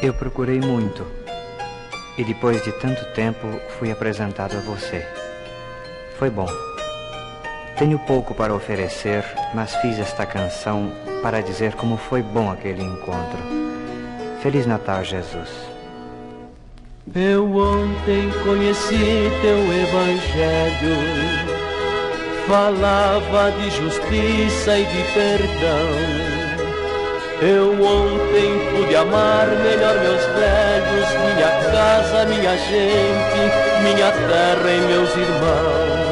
Eu procurei muito e depois de tanto tempo fui apresentado a você. Foi bom. Tenho pouco para oferecer, mas fiz esta canção para dizer como foi bom aquele encontro. Feliz Natal, Jesus. Eu ontem conheci teu evangelho, falava de justiça e de perdão. Eu ontem pude amar melhor meus velhos, minha casa, minha gente, minha terra e meus irmãos.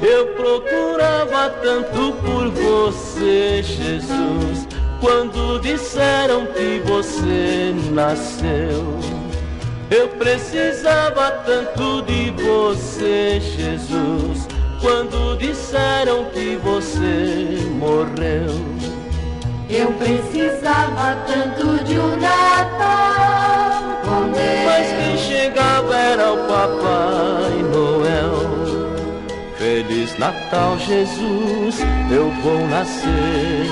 Eu procurava tanto por você, Jesus, quando disseram que você nasceu. Eu precisava tanto de você, Jesus, quando disseram que você morreu. Eu precisava tanto de um Natal com Deus. Mas quem chegava era o Papai Noel. Feliz Natal, Jesus, eu vou nascer.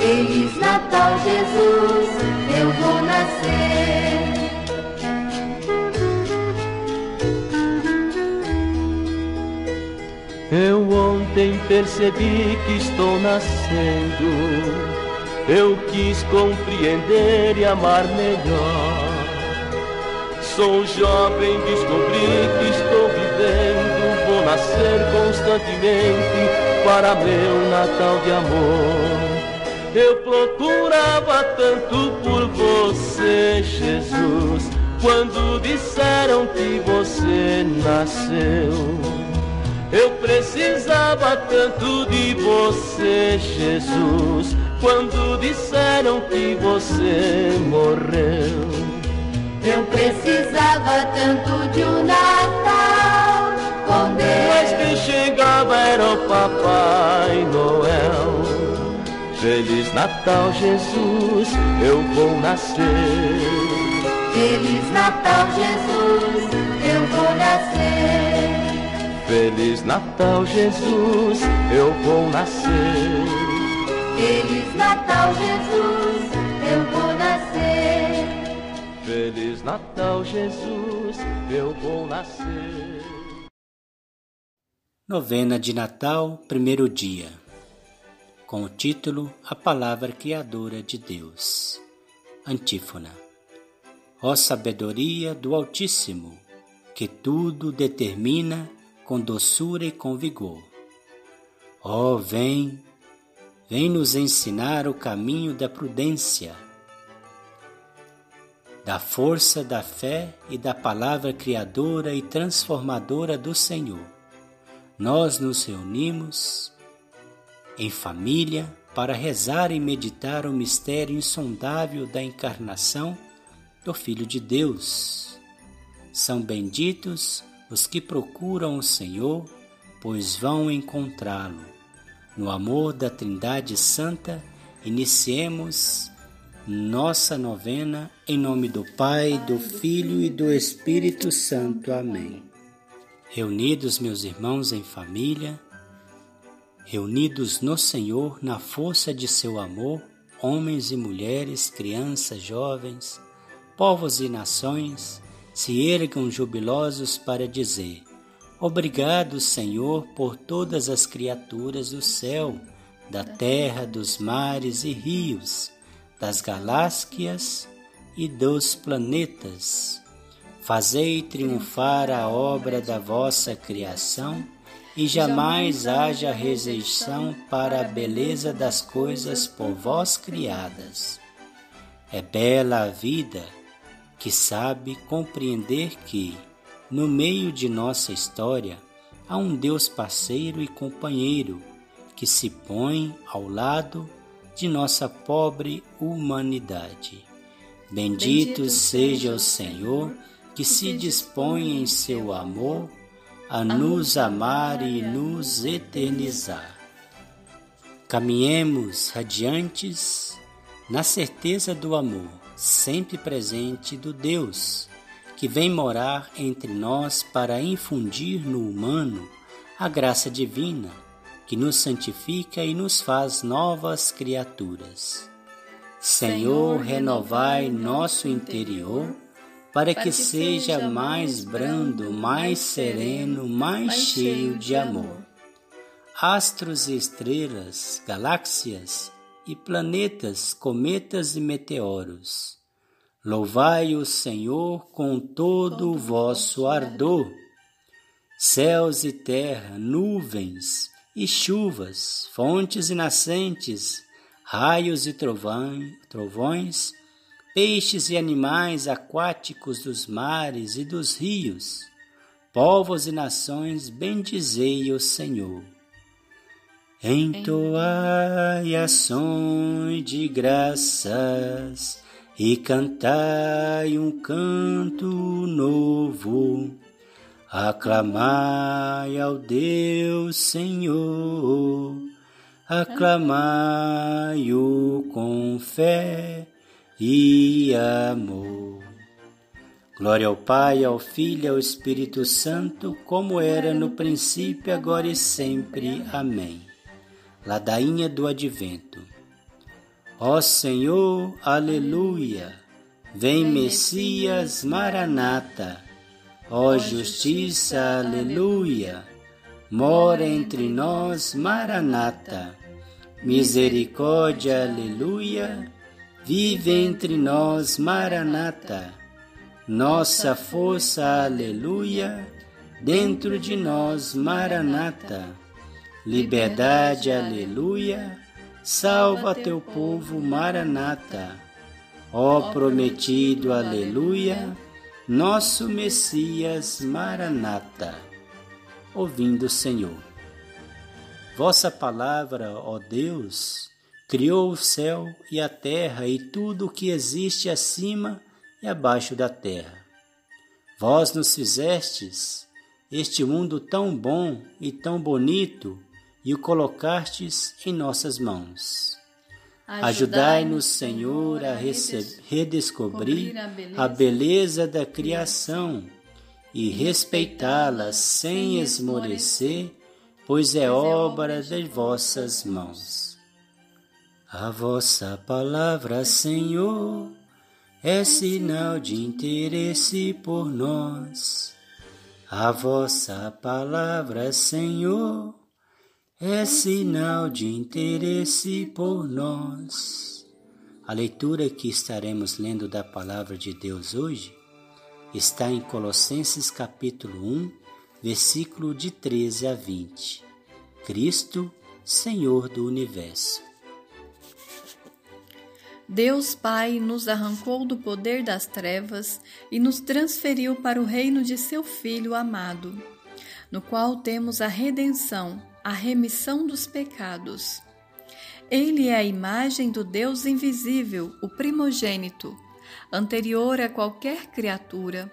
Feliz Natal, Jesus, eu vou nascer. Eu ontem percebi que estou nascendo eu quis compreender e amar melhor. Sou jovem, descobri que estou vivendo, vou nascer constantemente para meu Natal de amor. Eu procurava tanto por você, Jesus, quando disseram que você nasceu. Eu precisava tanto de você, Jesus quando disseram que você morreu. Eu precisava tanto de um Natal com Deus. Mas quem chegava era o Papai Noel. Feliz Natal, Jesus, eu vou nascer. Feliz Natal, Jesus, eu vou nascer. Feliz Natal, Jesus, eu vou nascer. Feliz Natal, Jesus, eu vou nascer. Feliz Natal, Jesus, eu vou nascer. Novena de Natal, primeiro dia, com o título A Palavra Criadora de Deus. Antífona. Ó sabedoria do Altíssimo, que tudo determina com doçura e com vigor. Ó, vem, vem nos ensinar o caminho da prudência, da força da fé e da palavra criadora e transformadora do Senhor. Nós nos reunimos em família para rezar e meditar o mistério insondável da encarnação do Filho de Deus. São benditos os que procuram o Senhor, pois vão encontrá-lo. No amor da Trindade Santa, iniciemos nossa novena em nome do Pai, do Filho e do Espírito Santo. Amém. Reunidos, meus irmãos, em família, reunidos no Senhor na força de seu amor, homens e mulheres, crianças, jovens, povos e nações, se ergam jubilosos para dizer: Obrigado, Senhor, por todas as criaturas do céu, da terra, dos mares e rios, das galáxias e dos planetas. Fazei triunfar a obra da vossa criação e jamais haja rejeição para a beleza das coisas por vós criadas. É bela a vida que sabe compreender que, no meio de nossa história, há um Deus parceiro e companheiro que se põe ao lado de nossa pobre humanidade. Bendito, Bendito seja o Senhor que se dispõe em seu amor a nos amar e nos eternizar. Caminhemos radiantes na certeza do amor, sempre presente do Deus que vem morar entre nós para infundir no humano a graça divina que nos santifica e nos faz novas criaturas. Senhor, renovai nosso interior, para que seja mais brando, mais sereno, mais cheio de amor. Astros e estrelas, galáxias e planetas, cometas e meteoros, louvai o Senhor com todo o vosso ardor. Céus e terra, nuvens e chuvas, fontes e nascentes, raios e trovões, peixes e animais aquáticos dos mares e dos rios, povos e nações, bendizei o Senhor. Entoai ações de graças e cantai um canto novo. Aclamai ao Deus Senhor aclamai-o com fé e amor. Glória ao Pai, ao Filho e ao Espírito Santo, como era no princípio, agora e sempre. Amém. Ladainha do Advento. Ó Senhor, aleluia. Vem Messias, Maranata. Ó Justiça, aleluia. Mora entre nós, Maranata Misericórdia, aleluia. Vive entre nós, Maranata. Nossa força, aleluia. Dentro de nós, Maranata. Liberdade, aleluia. Salva teu povo, Maranata. Ó prometido, aleluia. Nosso Messias, Maranata. Ouvindo o Senhor. Vossa palavra, ó Deus, criou o céu e a terra e tudo o que existe acima e abaixo da terra. Vós nos fizestes este mundo tão bom e tão bonito e o colocastes em nossas mãos. Ajudai-nos, Senhor, a redescobrir a beleza da criação e respeitá-la sem esmorecer pois é obra de vossas mãos. A vossa palavra, Senhor, é sinal de interesse por nós. A vossa palavra, Senhor, é sinal de interesse por nós. A leitura que estaremos lendo da palavra de Deus hoje está em Colossenses capítulo 1, versículo de 13 a 20. Cristo, Senhor do Universo. Deus Pai nos arrancou do poder das trevas e nos transferiu para o reino de seu Filho amado, no qual temos a redenção, a remissão dos pecados. Ele é a imagem do Deus invisível, o primogênito, anterior a qualquer criatura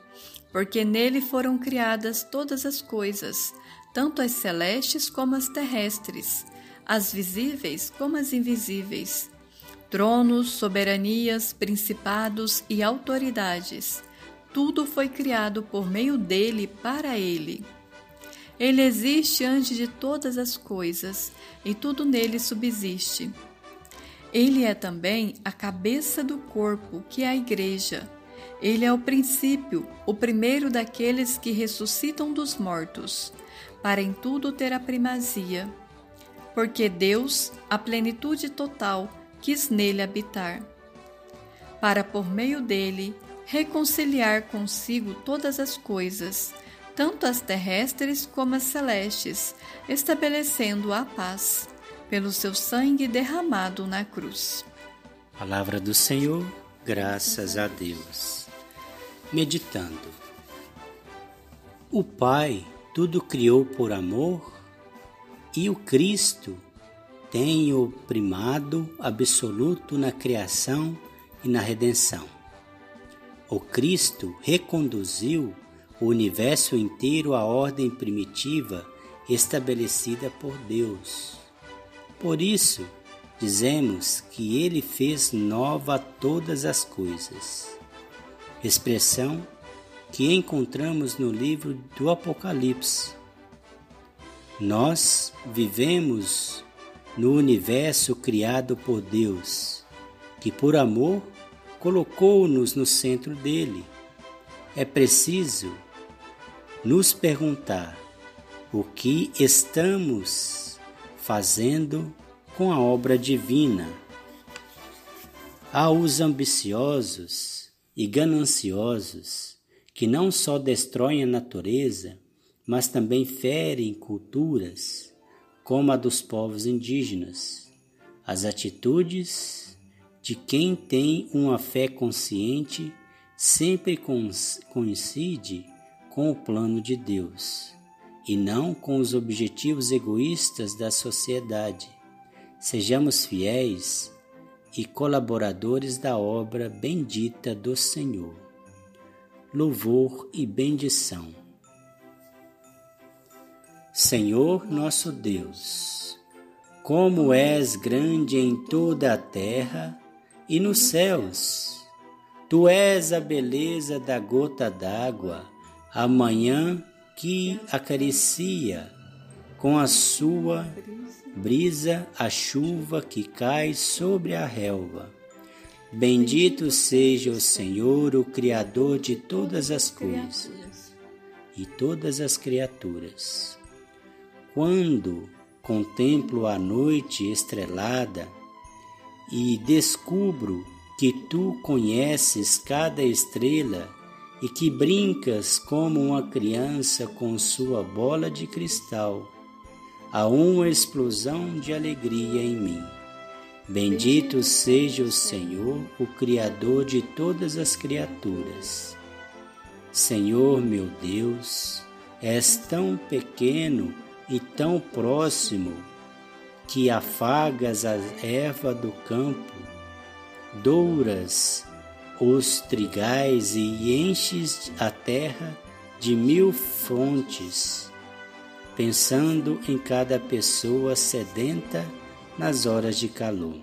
porque nele foram criadas todas as coisas, tanto as celestes como as terrestres, as visíveis como as invisíveis, tronos, soberanias, principados e autoridades. Tudo foi criado por meio dele para ele. Ele existe antes de todas as coisas e tudo nele subsiste. Ele é também a cabeça do corpo, que é a Igreja ele é o princípio, o primeiro daqueles que ressuscitam dos mortos, para em tudo ter a primazia. Porque Deus, a plenitude total, quis nele habitar, para por meio dele reconciliar consigo todas as coisas, tanto as terrestres como as celestes, estabelecendo a paz pelo seu sangue derramado na cruz. Palavra do Senhor, graças a Deus meditando. O Pai tudo criou por amor e o Cristo tem o primado absoluto na criação e na redenção. O Cristo reconduziu o universo inteiro à ordem primitiva estabelecida por Deus. Por isso, dizemos que ele fez nova todas as coisas expressão que encontramos no livro do Apocalipse. Nós vivemos no universo criado por Deus que por amor colocou-nos no centro dele. É preciso nos perguntar o que estamos fazendo com a obra divina. Há os ambiciosos e gananciosos que não só destroem a natureza, mas também ferem culturas, como a dos povos indígenas. As atitudes de quem tem uma fé consciente sempre coincide com o plano de Deus e não com os objetivos egoístas da sociedade. Sejamos fiéis e colaboradores da obra bendita do Senhor. Louvor e bendição. Senhor nosso Deus, como és grande em toda a terra e nos céus. Tu és a beleza da gota d'água, a manhã que acaricia com a sua brisa a chuva que cai sobre a relva. Bendito seja o Senhor, o Criador de todas as coisas e todas as criaturas. Quando contemplo a noite estrelada e descubro que tu conheces cada estrela e que brincas como uma criança com sua bola de cristal, há uma explosão de alegria em mim. Bendito seja o Senhor, o Criador de todas as criaturas. Senhor meu Deus, és tão pequeno e tão próximo que afagas a erva do campo, douras os trigais e enches a terra de mil fontes, pensando em cada pessoa sedenta nas horas de calor.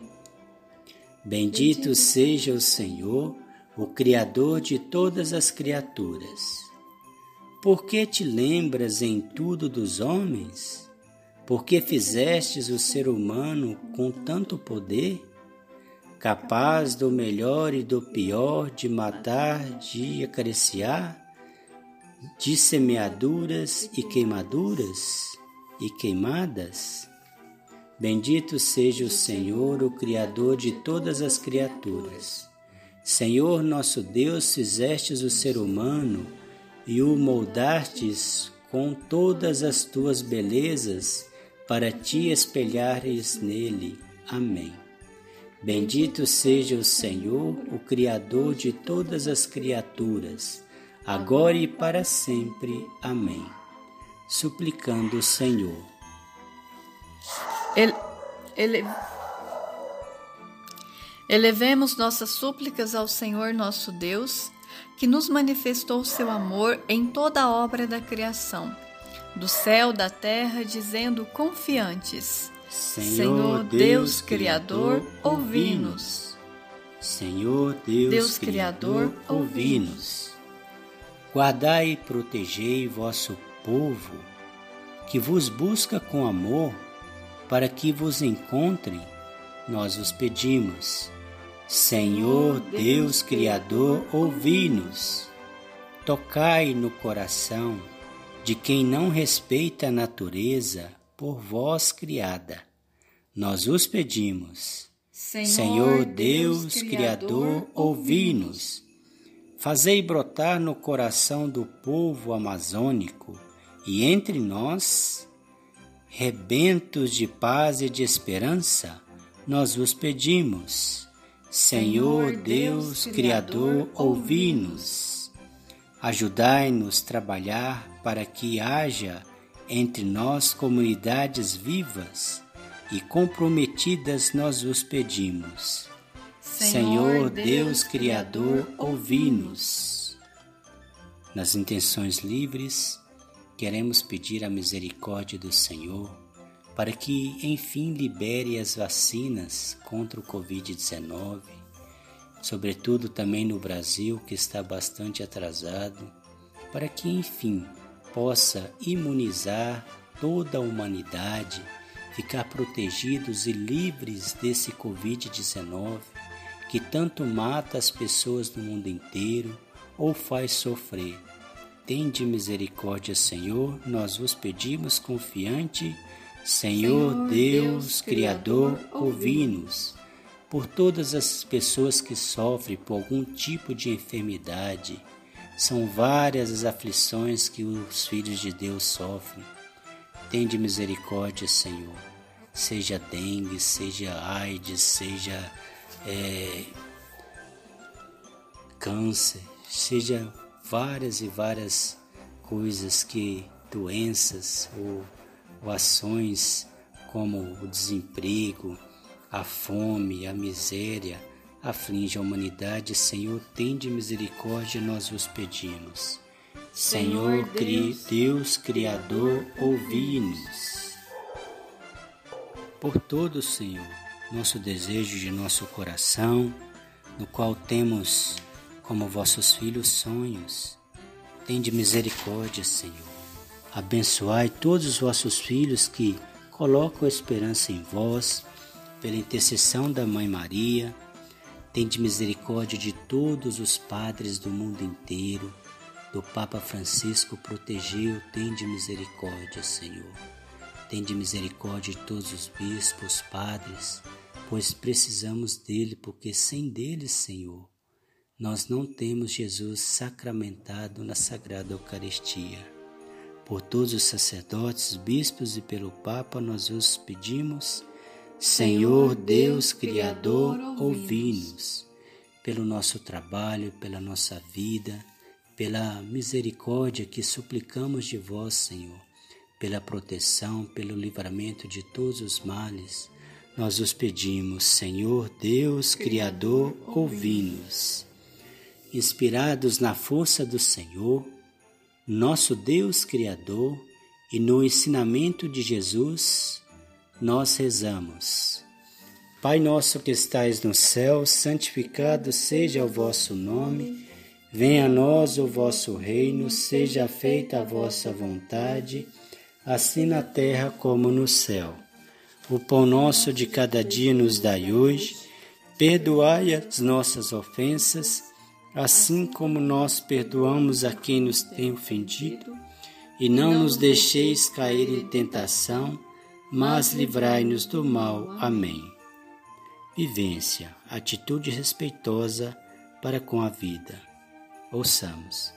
Bendito seja o Senhor, o Criador de todas as criaturas por que te lembras em tudo dos homens? Por que fizestes o ser humano com tanto poder? Capaz do melhor e do pior, de matar, de acariciar, de semeaduras e queimaduras e queimadas? Bendito seja o Senhor, o Criador de todas as criaturas. Senhor nosso Deus, fizestes o ser humano e o moldastes com todas as tuas belezas para te espelhares nele. Amém. Bendito seja o Senhor, o Criador de todas as criaturas, agora e para sempre. Amém. Suplicando o Senhor. Ele, ele, elevemos nossas súplicas ao Senhor nosso Deus que nos manifestou seu amor em toda a obra da criação, do céu, da terra, dizendo confiantes: Senhor, Deus, Criador, ouvi-nos. Senhor Deus, Deus Criador, ouvi-nos. Guardai e protegei vosso povo, que vos busca com amor, para que vos encontre, nós vos pedimos Senhor Deus Criador, ouvi-nos. Tocai no coração de quem não respeita a natureza por vós criada. Nós os pedimos. Senhor, Senhor Deus, Deus Criador, ouvi-nos. Fazei brotar no coração do povo amazônico e entre nós rebentos de paz e de esperança, nós vos pedimos. Senhor Deus, Criador, ouvi-nos. Ajudai-nos a trabalhar para que haja entre nós comunidades vivas e comprometidas, nós os pedimos. Senhor Deus, Criador, ouvi-nos. Nas intenções livres, queremos pedir a misericórdia do Senhor para que enfim libere as vacinas contra o Covid-19, sobretudo também no Brasil, que está bastante atrasado, para que enfim possa imunizar toda a humanidade, ficar protegidos e livres desse Covid-19 que tanto mata as pessoas do mundo inteiro ou faz sofrer. Tende misericórdia, Senhor, nós vos pedimos confiante. Senhor, Senhor Deus, Criador, ouvi-nos. Por todas as pessoas que sofrem por algum tipo de enfermidade, são várias as aflições que os filhos de Deus sofrem. Tende misericórdia, Senhor. Seja dengue, seja AIDS, seja é, câncer, seja várias e várias coisas que doenças ou, ou ações como o desemprego, a fome, a miséria aflige a humanidade, Senhor, tende misericórdia, nós vos pedimos. Senhor, Deus, Deus Criador, ouvi-nos. Por todo, Senhor, nosso desejo de nosso coração, no qual temos como vossos filhos sonhos. Tende misericórdia, Senhor. Abençoai todos os vossos filhos que colocam esperança em vós, pela intercessão da Mãe Maria. Tende misericórdia de todos os padres do mundo inteiro, do Papa Francisco protegeu, tende misericórdia, Senhor. Tende misericórdia de todos os bispos, padres, pois precisamos dele, porque sem dele, Senhor, nós não temos Jesus sacramentado na Sagrada Eucaristia. Por todos os sacerdotes, bispos e pelo Papa, nós vos pedimos, Senhor Deus Criador, ouvi-nos, pelo nosso trabalho, pela nossa vida, pela misericórdia que suplicamos de vós, Senhor, pela proteção, pelo livramento de todos os males. Nós os pedimos, Senhor Deus Criador, ouvi-nos inspirados na força do Senhor, nosso Deus Criador, e no ensinamento de Jesus, nós rezamos. Pai nosso que estais no céu, santificado seja o vosso nome. Venha a nós o vosso reino, seja feita a vossa vontade, assim na terra como no céu. O pão nosso de cada dia nos dai hoje, perdoai as nossas ofensas, assim como nós perdoamos a quem nos tem ofendido, e não nos deixeis cair em tentação, mas livrai-nos do mal. Amém. Vivência, atitude respeitosa para com a vida. Ouçamos.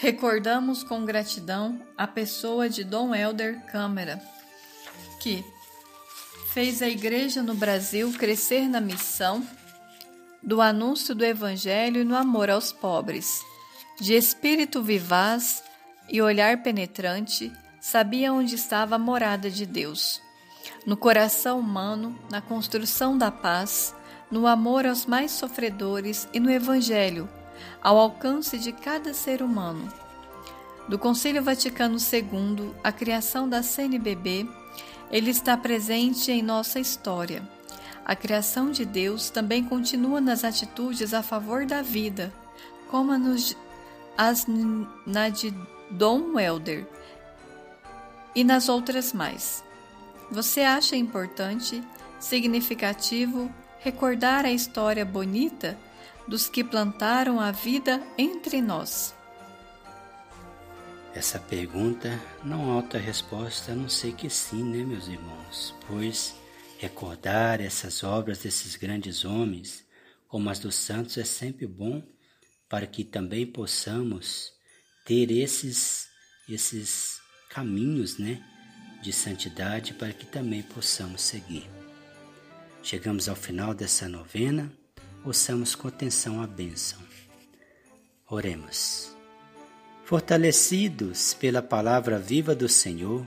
Recordamos com gratidão a pessoa de Dom Helder Câmara, que fez a igreja no Brasil crescer na missão do anúncio do Evangelho e no amor aos pobres. De espírito vivaz e olhar penetrante, sabia onde estava a morada de Deus. No coração humano, na construção da paz, no amor aos mais sofredores e no Evangelho, ao alcance de cada ser humano. Do Concílio Vaticano II, a criação da CNBB, ele está presente em nossa história a criação de Deus também continua nas atitudes a favor da vida, como as na de Dom Welder e nas outras mais. Você acha importante, significativo, recordar a história bonita dos que plantaram a vida entre nós? Essa pergunta não há outra resposta a não ser que sim, né, meus irmãos? Pois Recordar essas obras desses grandes homens, como as dos santos, é sempre bom para que também possamos ter esses, esses caminhos né, de santidade para que também possamos seguir. Chegamos ao final dessa novena, ouçamos com atenção a bênção. Oremos. Fortalecidos pela palavra viva do Senhor,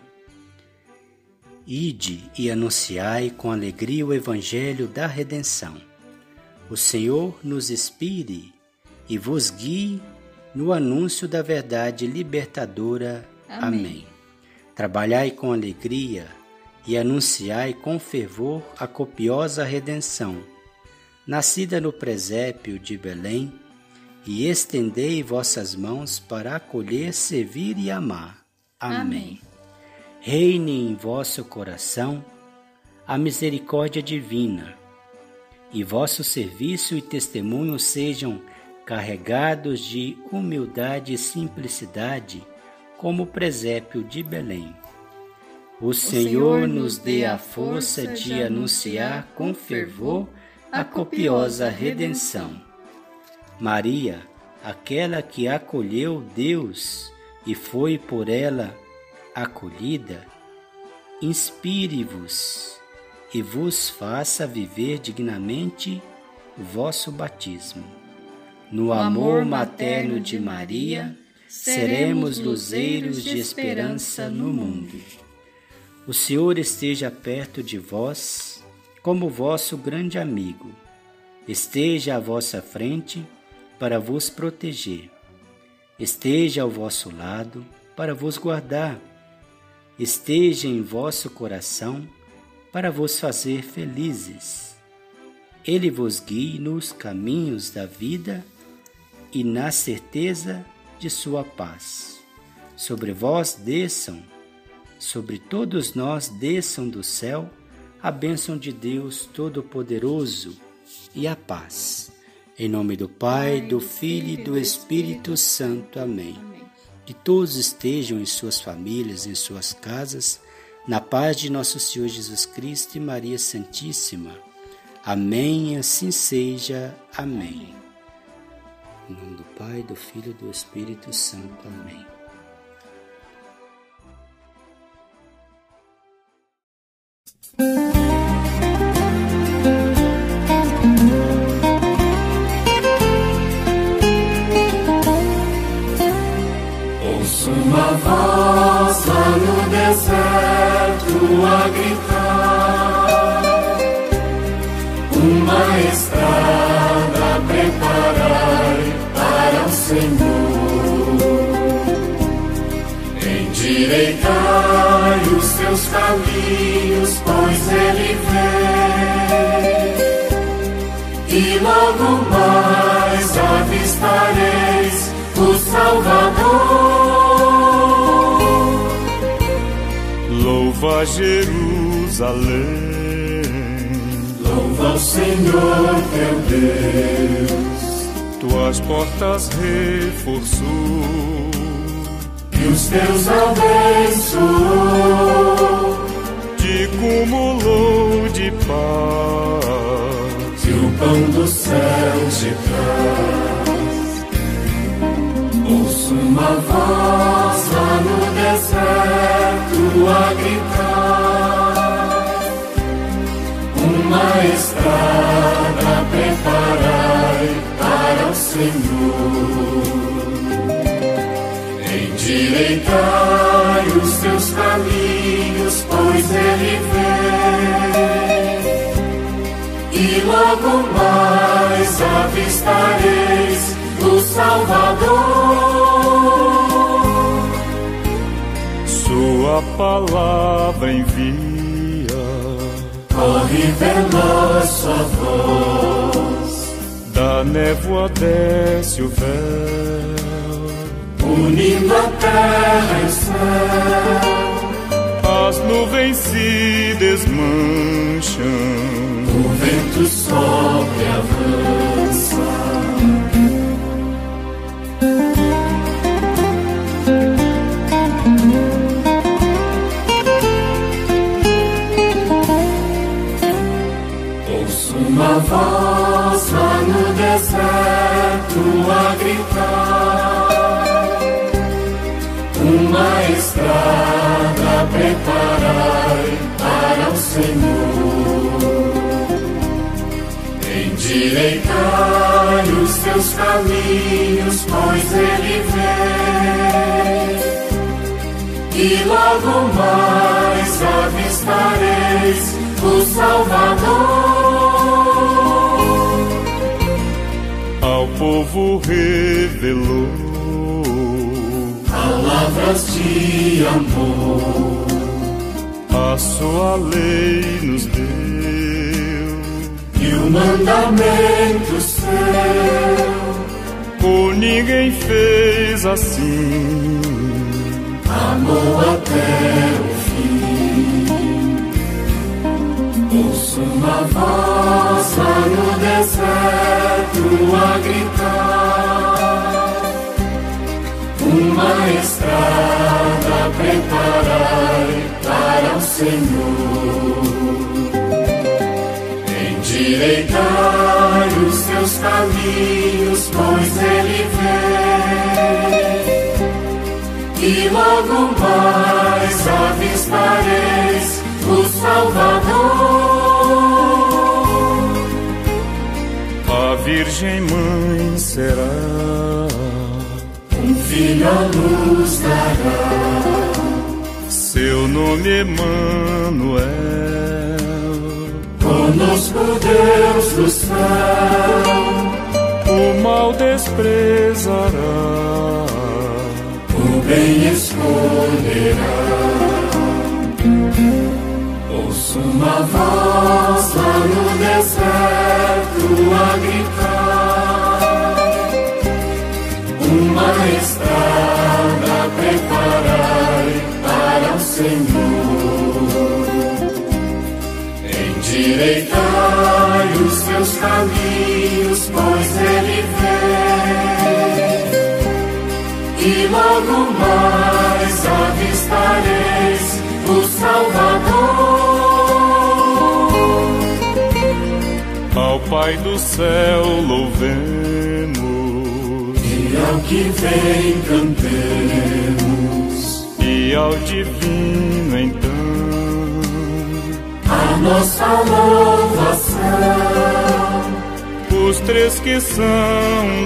Ide e anunciai com alegria o Evangelho da redenção. O Senhor nos inspire e vos guie no anúncio da verdade libertadora. Amém. Amém. Trabalhai com alegria e anunciai com fervor a copiosa redenção, nascida no presépio de Belém, e estendei vossas mãos para acolher, servir e amar. Amém. Amém reine em vosso coração a misericórdia divina, e vosso serviço e testemunho sejam carregados de humildade e simplicidade, como o presépio de Belém. O, o Senhor nos dê a força de anunciar com fervor a copiosa redenção. Maria, aquela que acolheu Deus e foi por ela acolhida, inspire-vos e vos faça viver dignamente o vosso batismo. No amor materno de Maria, seremos luzeiros de esperança no mundo. O Senhor esteja perto de vós, como vosso grande amigo. Esteja à vossa frente para vos proteger. Esteja ao vosso lado para vos guardar esteja em vosso coração para vos fazer felizes. Ele vos guie nos caminhos da vida e na certeza de sua paz. Sobre vós desçam, sobre todos nós desçam do céu a bênção de Deus Todo-Poderoso e a paz. Em nome do Pai, do Filho e do Espírito Santo. Amém que todos estejam em suas famílias, em suas casas, na paz de nosso Senhor Jesus Cristo e Maria Santíssima. Amém, assim seja. Amém. Em nome do Pai, do Filho e do Espírito Santo. Amém. Louva Jerusalém. Louva o Senhor teu Deus. Tuas portas reforçou. E os teus abençoou. Te cumulou de paz. E o pão do céu te traz. Ouço uma voz no deserto a gritar. Uma estrada preparai para o Senhor. Endireitai os seus caminhos, pois Ele vem. E logo mais avistareis o Salvador palavra envia. Corre veloz sua voz. Da névoa desce o véu. Unindo a terra e céu. As nuvens se desmancham. O vento sopra e avança. Uma voz lá no deserto a gritar, uma estrada preparai para o Senhor. Endireitai os seus caminhos, pois Ele vem. E logo mais avistareis o Salvador. Povo revelou palavras de amor. A sua lei nos deu e o mandamento seu. Por ninguém fez assim. Amou até o fim. Ouço uma voz lá Senhor. Endireitai os seus caminhos, pois Ele vem. E logo mais avistareis o Salvador. A Virgem Mãe será, Um filho à luz dará, nome Emanuel. conosco Deus do céu. O mal desprezará, o bem escolherá. Ouço uma voz lá no deserto a gritar, uma estrada preparai para o Senhor. Caminhos, pois Ele vem. E logo mais avistareis o Salvador. ao Pai do céu louvemos, E ao que vem cantemos e ao divino então. a nossa louvação. Três que são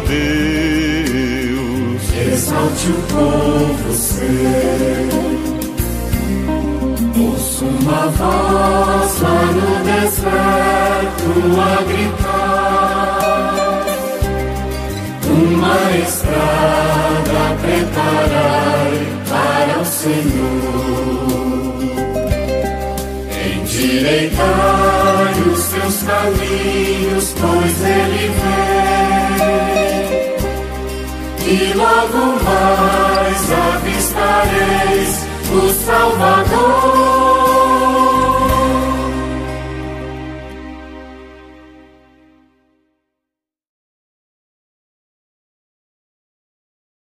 Deus, Exalte o povo seu. Ouço uma voz lá no deserto a gritar. Uma estrada preparai para o Senhor. Endireitai caminhos, pois Ele vem. E logo mais avistareis o Salvador.